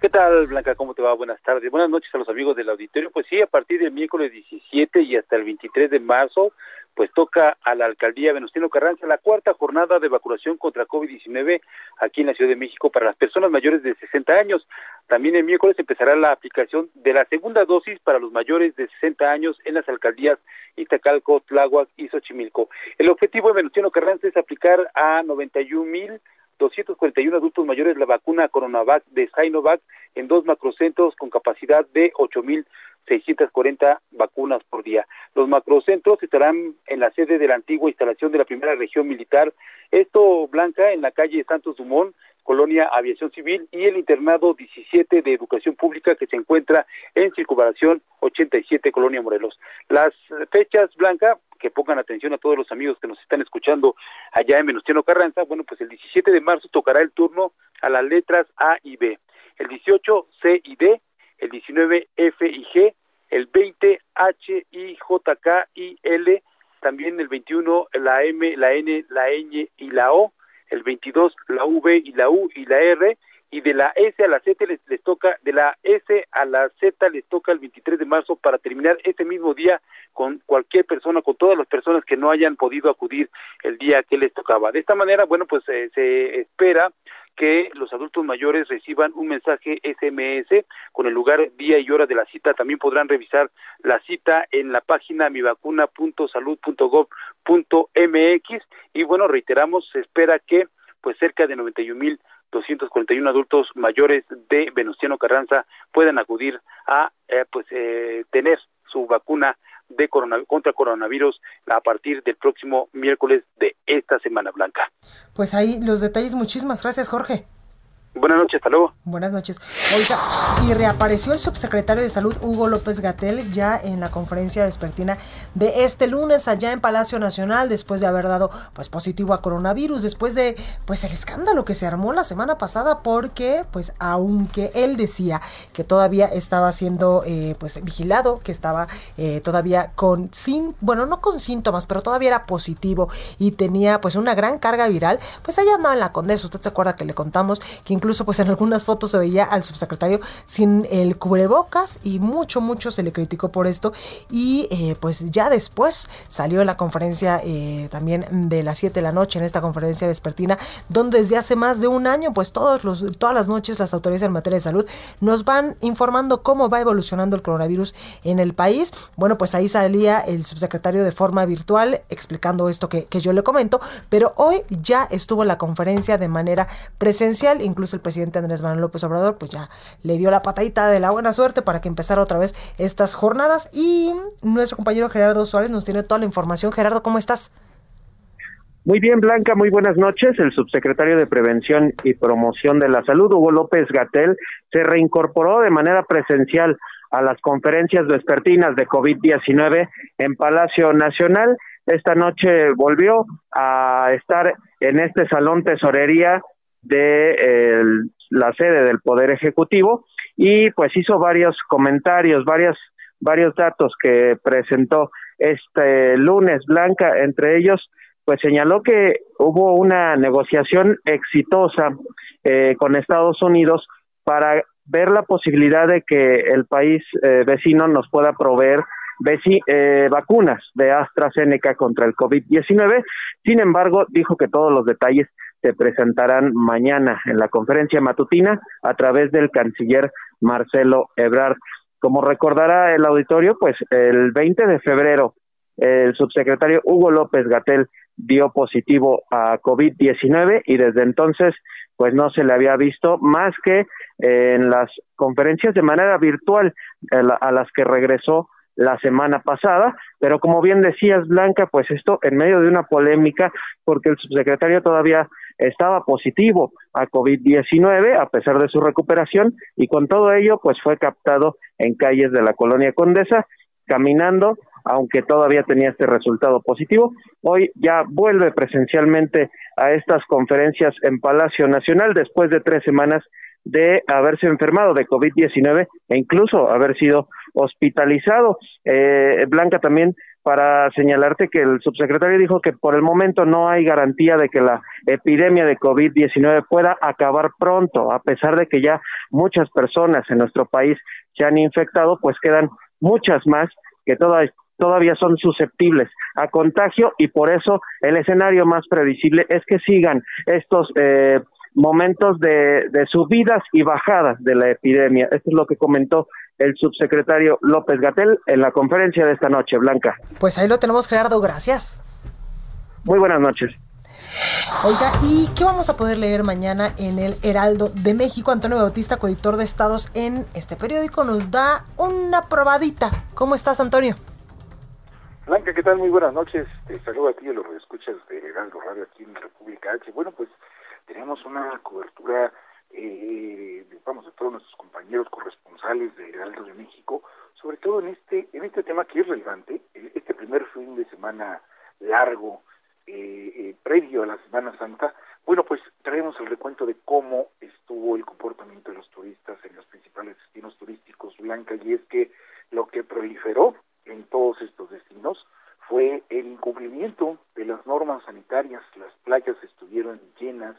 ¿Qué tal, Blanca? ¿Cómo te va? Buenas tardes. Buenas noches a los amigos del auditorio. Pues sí, a partir del miércoles 17 y hasta el 23 de marzo pues toca a la alcaldía Venustiano Carranza la cuarta jornada de vacunación contra COVID-19 aquí en la Ciudad de México para las personas mayores de 60 años. También el miércoles empezará la aplicación de la segunda dosis para los mayores de 60 años en las alcaldías Itacalco, Tláhuac y Xochimilco. El objetivo de Venustiano Carranza es aplicar a 91 mil 241 adultos mayores la vacuna Coronavac de Sinovac en dos macrocentros con capacidad de 8.000 640 vacunas por día. Los macrocentros estarán en la sede de la antigua instalación de la primera región militar, esto Blanca, en la calle Santos Dumont, Colonia Aviación Civil, y el internado 17 de Educación Pública que se encuentra en Circunvalación 87, Colonia Morelos. Las fechas, Blanca, que pongan atención a todos los amigos que nos están escuchando allá en Venustiano Carranza, bueno, pues el 17 de marzo tocará el turno a las letras A y B, el 18 C y D, el 19 F y G, el 20 H, I, J, K, I, L, también el 21 la M, la N, la Ñ y la O, el 22 la V y la U y la R, y de la S a la Z les, les, toca, de la S a la Z les toca el 23 de marzo para terminar ese mismo día con cualquier persona, con todas las personas que no hayan podido acudir el día que les tocaba. De esta manera, bueno, pues eh, se espera que los adultos mayores reciban un mensaje SMS con el lugar, día y hora de la cita. También podrán revisar la cita en la página mivacuna.salud.gov.mx y bueno, reiteramos, se espera que pues cerca de 91 mil 241 adultos mayores de Venustiano Carranza puedan acudir a eh, pues eh, tener su vacuna de contra coronavirus a partir del próximo miércoles de esta Semana Blanca. Pues ahí los detalles. Muchísimas gracias, Jorge. Buenas noches, hasta luego. Buenas noches. Oiga, y reapareció el subsecretario de Salud, Hugo López Gatel, ya en la conferencia vespertina de este lunes allá en Palacio Nacional, después de haber dado pues positivo a coronavirus, después de pues el escándalo que se armó la semana pasada, porque pues aunque él decía que todavía estaba siendo eh, pues vigilado, que estaba eh, todavía con sin, bueno, no con síntomas, pero todavía era positivo y tenía pues una gran carga viral, pues allá andaba en la condesa, usted se acuerda que le contamos que incluso incluso pues en algunas fotos se veía al subsecretario sin el cubrebocas y mucho, mucho se le criticó por esto y eh, pues ya después salió la conferencia eh, también de las 7 de la noche, en esta conferencia vespertina, donde desde hace más de un año pues todos los, todas las noches las autoridades en materia de salud nos van informando cómo va evolucionando el coronavirus en el país. Bueno, pues ahí salía el subsecretario de forma virtual explicando esto que, que yo le comento, pero hoy ya estuvo la conferencia de manera presencial, incluso el presidente Andrés Manuel López Obrador pues ya le dio la patadita de la buena suerte para que empezara otra vez estas jornadas y nuestro compañero Gerardo Suárez nos tiene toda la información. Gerardo, ¿cómo estás? Muy bien, Blanca, muy buenas noches. El subsecretario de Prevención y Promoción de la Salud, Hugo López Gatel, se reincorporó de manera presencial a las conferencias vespertinas de COVID-19 en Palacio Nacional. Esta noche volvió a estar en este salón tesorería de la sede del Poder Ejecutivo y pues hizo varios comentarios, varias, varios datos que presentó este lunes Blanca, entre ellos pues señaló que hubo una negociación exitosa eh, con Estados Unidos para ver la posibilidad de que el país eh, vecino nos pueda proveer eh, vacunas de AstraZeneca contra el COVID-19. Sin embargo, dijo que todos los detalles se presentarán mañana en la conferencia matutina a través del canciller Marcelo Ebrard. Como recordará el auditorio, pues el 20 de febrero el subsecretario Hugo López Gatel dio positivo a COVID-19 y desde entonces pues no se le había visto más que en las conferencias de manera virtual a las que regresó la semana pasada, pero como bien decías, Blanca, pues esto en medio de una polémica, porque el subsecretario todavía estaba positivo a COVID-19 a pesar de su recuperación y con todo ello, pues fue captado en calles de la colonia Condesa, caminando aunque todavía tenía este resultado positivo. Hoy ya vuelve presencialmente a estas conferencias en Palacio Nacional después de tres semanas de haberse enfermado de COVID-19 e incluso haber sido hospitalizado. Eh, Blanca también para señalarte que el subsecretario dijo que por el momento no hay garantía de que la epidemia de COVID-19 pueda acabar pronto, a pesar de que ya muchas personas en nuestro país se han infectado, pues quedan muchas más que todas todavía son susceptibles a contagio y por eso el escenario más previsible es que sigan estos eh, momentos de, de, subidas y bajadas de la epidemia. Esto es lo que comentó el subsecretario López Gatel en la conferencia de esta noche, Blanca. Pues ahí lo tenemos, Gerardo. Gracias. Muy buenas noches. Oiga, ¿y qué vamos a poder leer mañana en el Heraldo de México? Antonio Bautista, coeditor de Estados en este periódico, nos da una probadita. ¿Cómo estás, Antonio? Blanca, ¿qué tal? Muy buenas noches. Te saludo a ti y a los escuchas de Heraldo Radio aquí en República H. Bueno, pues tenemos una cobertura, eh, vamos, de todos nuestros compañeros corresponsales de Heraldo de México, sobre todo en este, en este tema que es relevante, este primer fin de semana largo, eh, eh, previo a la Semana Santa. Bueno, pues traemos el recuento de cómo estuvo el comportamiento de los turistas en los principales destinos turísticos, Blanca, y es que lo que proliferó en todos estos destinos fue el incumplimiento de las normas sanitarias. Las playas estuvieron llenas,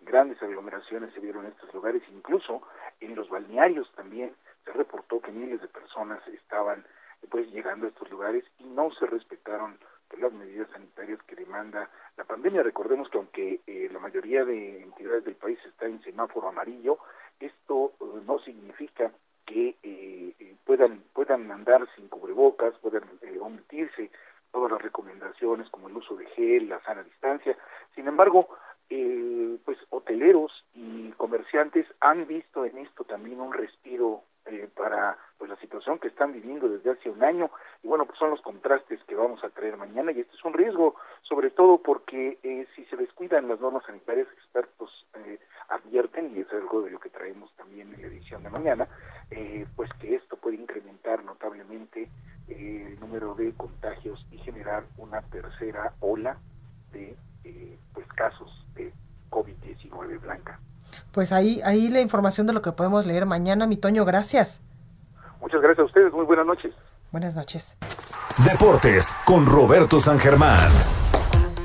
grandes aglomeraciones se vieron en estos lugares, incluso en los balnearios también se reportó que miles de personas estaban pues llegando a estos lugares y no se respetaron pues, las medidas sanitarias que demanda la pandemia. Recordemos que aunque eh, la mayoría de entidades del país está en semáforo amarillo, esto eh, no significa que eh, eh, puedan puedan andar sin cubrebocas, puedan eh, omitirse todas las recomendaciones como el uso de gel, la sana distancia. Sin embargo, eh, pues hoteleros y comerciantes han visto en esto también un respiro eh, para pues la situación que están viviendo desde hace un año. Y bueno pues son los contrastes que vamos a traer mañana y este es un riesgo sobre todo porque eh, si se descuidan las normas sanitarias expertos eh, advierten y es algo de lo que traemos también en la edición de mañana eh, pues que esto puede incrementar notablemente eh, el número de contagios y generar una tercera ola de eh, pues casos de COVID-19 blanca. Pues ahí, ahí la información de lo que podemos leer mañana, mi Toño, gracias. Muchas gracias a ustedes, muy buenas noches. Buenas noches. Deportes con Roberto San Germán.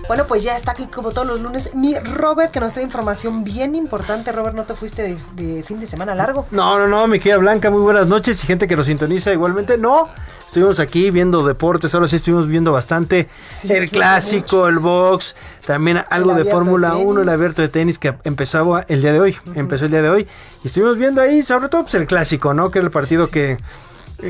Bueno, pues ya está aquí como todos los lunes mi Robert, que nos trae información bien importante. Robert, ¿no te fuiste de, fin de semana largo? No, no, no, mi querida Blanca, muy buenas noches y gente que nos sintoniza igualmente. No, estuvimos aquí viendo deportes, ahora sí estuvimos viendo bastante el clásico, el box, también algo de Fórmula 1, el abierto de tenis que empezaba el día de hoy, empezó el día de hoy. Y estuvimos viendo ahí, sobre todo, pues el clásico, ¿no? Que era el partido que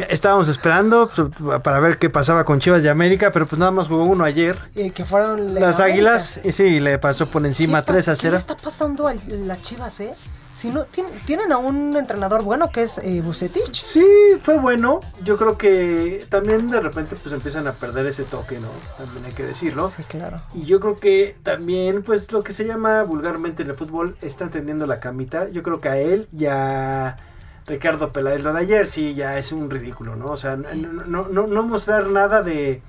Estábamos esperando pues, para ver qué pasaba con Chivas de América, pero pues nada más jugó uno ayer. Y que fueron las Águilas. Y sí, le pasó por encima 3 a 0. ¿Qué está pasando a las Chivas, eh? Si no, tienen a un entrenador bueno que es eh, Bucetich. Sí, fue bueno. Yo creo que también de repente pues empiezan a perder ese toque, ¿no? También hay que decirlo. Sí, claro. Y yo creo que también pues lo que se llama vulgarmente en el fútbol está entendiendo la camita. Yo creo que a él ya Ricardo Peláez. Lo de ayer sí ya es un ridículo, ¿no? O sea, no, no, no, mostrar nada de,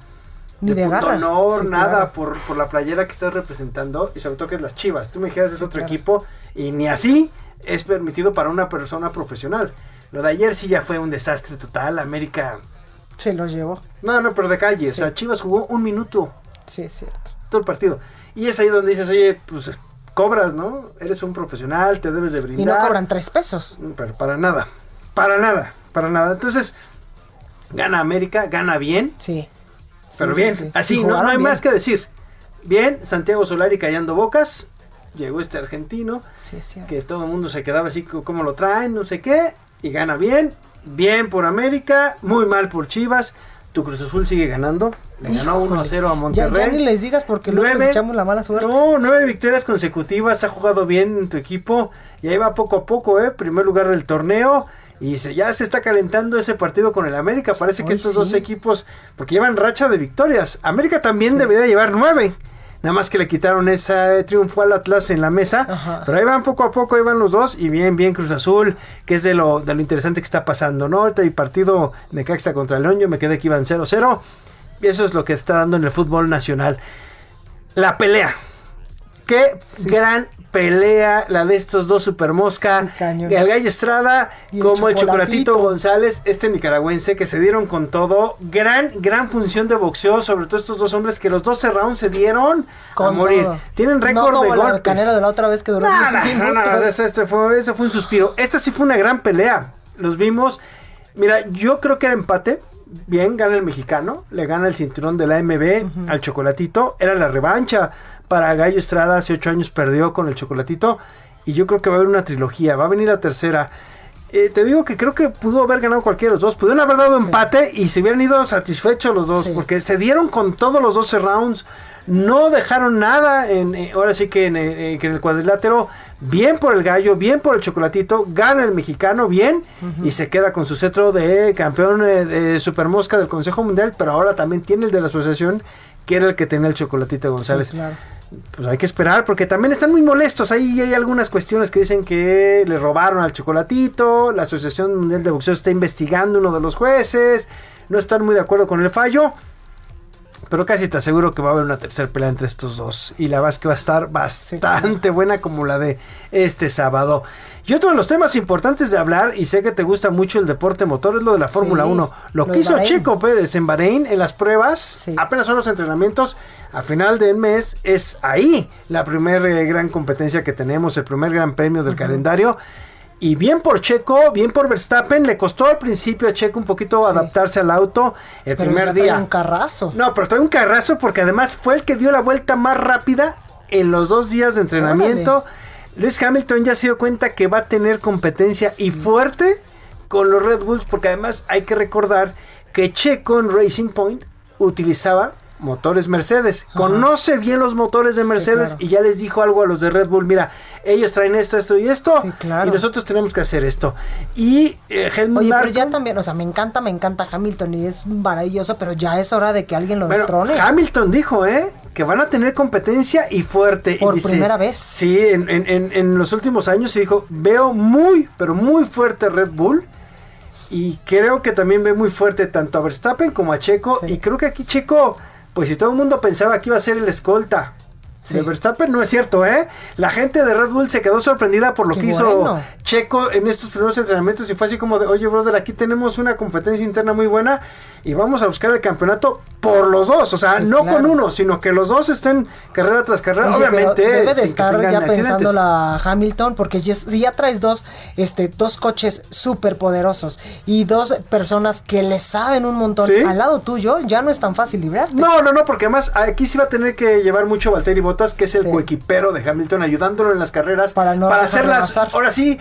Ni de, honor, nada por, por, la playera que estás representando y sobre todo que es las chivas. Tú me dijeras es otro equipo y ni así es permitido para una persona profesional. Lo de ayer sí ya fue un desastre total. América se lo llevó. No, no, pero de calle. O sea, Chivas jugó un minuto. Sí, es cierto. Todo el partido. Y es ahí donde dices, oye, pues cobras, ¿no? Eres un profesional, te debes de brindar. Y no cobran tres pesos. Pero para nada, para nada, para nada. Entonces, gana América, gana bien. Sí. Pero bien, así, no, no, hay más que decir. Bien, Santiago Solari callando bocas. Llegó este argentino. Sí, sí. Que todo el mundo se quedaba así como lo traen, no sé qué. Y gana bien. Bien por América, muy mal por Chivas. Tu Cruz Azul sigue ganando. Le ganó 1 a 0 a Monterrey. Ya, ni les digas porque luego les echamos la mala suerte. No, nueve victorias consecutivas. Ha jugado bien en tu equipo. Y ahí va poco a poco, ¿eh? Primer lugar del torneo. Y se, ya se está calentando ese partido con el América. Parece que estos dos equipos, porque llevan racha de victorias. América también debería llevar nueve. Nada más que le quitaron ese triunfo al Atlas en la mesa. Pero ahí van poco a poco, ahí van los dos. Y bien, bien Cruz Azul, que es de lo, de lo interesante que está pasando. ¿no? Ahorita hay partido Necaxa contra León. Yo me quedé que iban 0-0. Y eso es lo que está dando en el fútbol nacional. La pelea. Qué gran pelea la de estos dos super mosca. el Gallo Estrada como el Chocolatito González, este nicaragüense que se dieron con todo. Gran, gran función de boxeo, sobre todo estos dos hombres que los 12 rounds se dieron a morir. Tienen récord de golpes. de la otra vez que duró no, no, este fue, ese fue un suspiro. Esta sí fue una gran pelea. Los vimos. Mira, yo creo que era empate bien, gana el mexicano, le gana el cinturón de la MB al Chocolatito, era la revancha para Gallo Estrada, hace ocho años perdió con el Chocolatito, y yo creo que va a haber una trilogía, va a venir la tercera. Eh, te digo que creo que pudo haber ganado cualquiera de los dos, pudieron haber dado empate y se hubieran ido satisfechos los dos, porque se dieron con todos los 12 rounds no dejaron nada en, eh, ahora sí que en, eh, en, el cuadrilátero. Bien por el gallo bien por el chocolatito gana el mexicano bien y se queda con su cetro de campeón de super mosca del consejo mundial pero ahora también tiene el de la asociación que era el que tenía el chocolatito González. pues hay que esperar porque también están muy molestos. Ahí hay algunas cuestiones que dicen que le robaron al chocolatito la asociación mundial de boxeo está investigando uno de los jueces no están muy de acuerdo con el fallo pero casi te aseguro que va a haber una tercera pelea entre estos dos. Y la verdad es que va a estar bastante buena como la de este sábado. Y otro de los temas importantes de hablar, y sé que te gusta mucho el deporte motor, es lo de la Fórmula 1. Lo, que hizo Checo Pérez en Bahrein en las pruebas, apenas son los entrenamientos, a final del mes es ahí la primera eh, gran competencia que tenemos, el primer gran premio del calendario. Y bien por Checo, bien por Verstappen, le costó al principio a Checo un poquito adaptarse al auto el primer día. Un carrazo. No, pero trae un carrazo porque además fue el que dio la vuelta más rápida en los dos días de entrenamiento. Luis Hamilton ya se dio cuenta que va a tener competencia y fuerte con los Red Bulls porque además hay que recordar que Checo en Racing Point utilizaba motores Mercedes. Conoce bien los motores de Mercedes y ya les dijo algo a los de Red Bull. Mira, ellos traen esto, esto y esto. y nosotros tenemos que hacer esto. Y eh, Helmut Oye, pero ya también, o sea, me encanta, me encanta Hamilton y es maravilloso, pero ya es hora de que alguien lo destrone. Hamilton dijo, ¿eh? Que van a tener competencia y fuerte. Por y primera vez. Sí, en, en, en, los últimos años se dijo, veo muy, pero muy fuerte Red Bull. Y creo que también ve muy fuerte tanto a Verstappen como a Checo. Y creo que aquí Checo pues si todo el mundo pensaba que iba a ser el escolta de Verstappen no es cierto, ¿eh? La gente de Red Bull se quedó sorprendida por lo que hizo Checo en estos primeros entrenamientos y fue así como de, oye, brother, aquí tenemos una competencia interna muy buena y vamos a buscar el campeonato por los dos, o sea, no con uno, sino que los dos estén carrera tras carrera, obviamente. Debe de estar ya pensando la Hamilton, porque si ya traes dos, este, dos coches súper poderosos y dos personas que le saben un montón al lado tuyo, ya no es tan fácil librarte. No, no, no, porque además aquí sí va a tener que llevar mucho Valtteri Bottas, que es el coequipero de Hamilton, ayudándolo en las carreras para, no para hacerlas, ahora sí,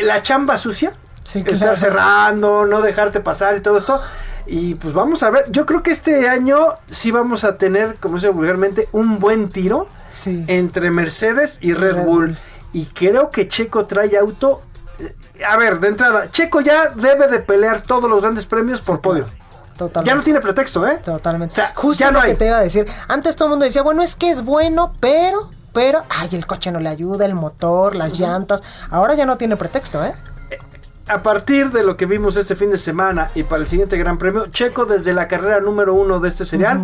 la chamba sucia, estar cerrando, no dejarte pasar y todo esto. Y pues vamos a ver, yo creo que este año sí vamos a tener, como se vulgarmente, un buen tiro entre Mercedes y Red, Bull. Y creo que Checo trae auto. Eh, a ver, de entrada, Checo ya debe de pelear todos los grandes premios por podio. Totalmente. Ya no tiene pretexto, ¿eh? Totalmente. O sea, justo ya no lo que te iba a decir. Antes todo el mundo decía, bueno, es que es bueno, pero, pero, ay, el coche no le ayuda, el motor, las llantas. Ahora ya no tiene pretexto, ¿eh? a partir de lo que vimos este fin de semana y para el siguiente Gran Premio, Checo desde la carrera número uno de este serial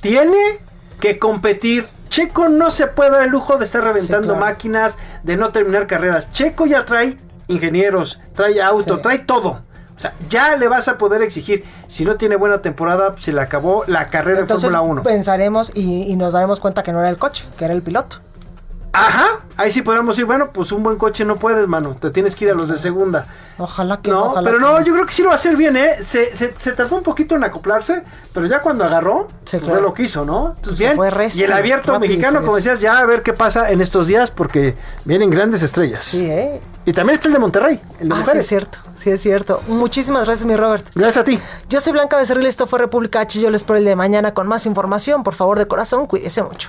tiene que competir. Checo no se puede dar el lujo de estar reventando máquinas, de no terminar carreras. Checo ya trae ingenieros, trae auto, trae todo. O sea, ya le vas a poder exigir. Si no tiene buena temporada, se le acabó la carrera en Fórmula 1. Pensaremos y, y nos daremos cuenta que no era el coche, que era el piloto. Ajá, ahí sí podríamos decir, bueno, pues un buen coche no puedes, mano, te tienes que ir a los de segunda. Ojalá que no. pero no, yo creo que sí lo va a hacer bien, ¿eh? Se, se, tardó un poquito en acoplarse, pero ya cuando agarró, se pues fue lo quiso, ¿no? Entonces, bien. y el abierto mexicano, como decías, ya a ver qué pasa en estos días, porque vienen grandes estrellas. Sí, ¿eh? Y también está el de Monterrey, el de ah, Sí, es cierto, sí, es cierto. Muchísimas gracias, mi Robert. Gracias a ti. Yo soy Blanca Becerril, esto fue República H. Yo les espero el de mañana con más información. Por favor, de corazón, cuídese mucho.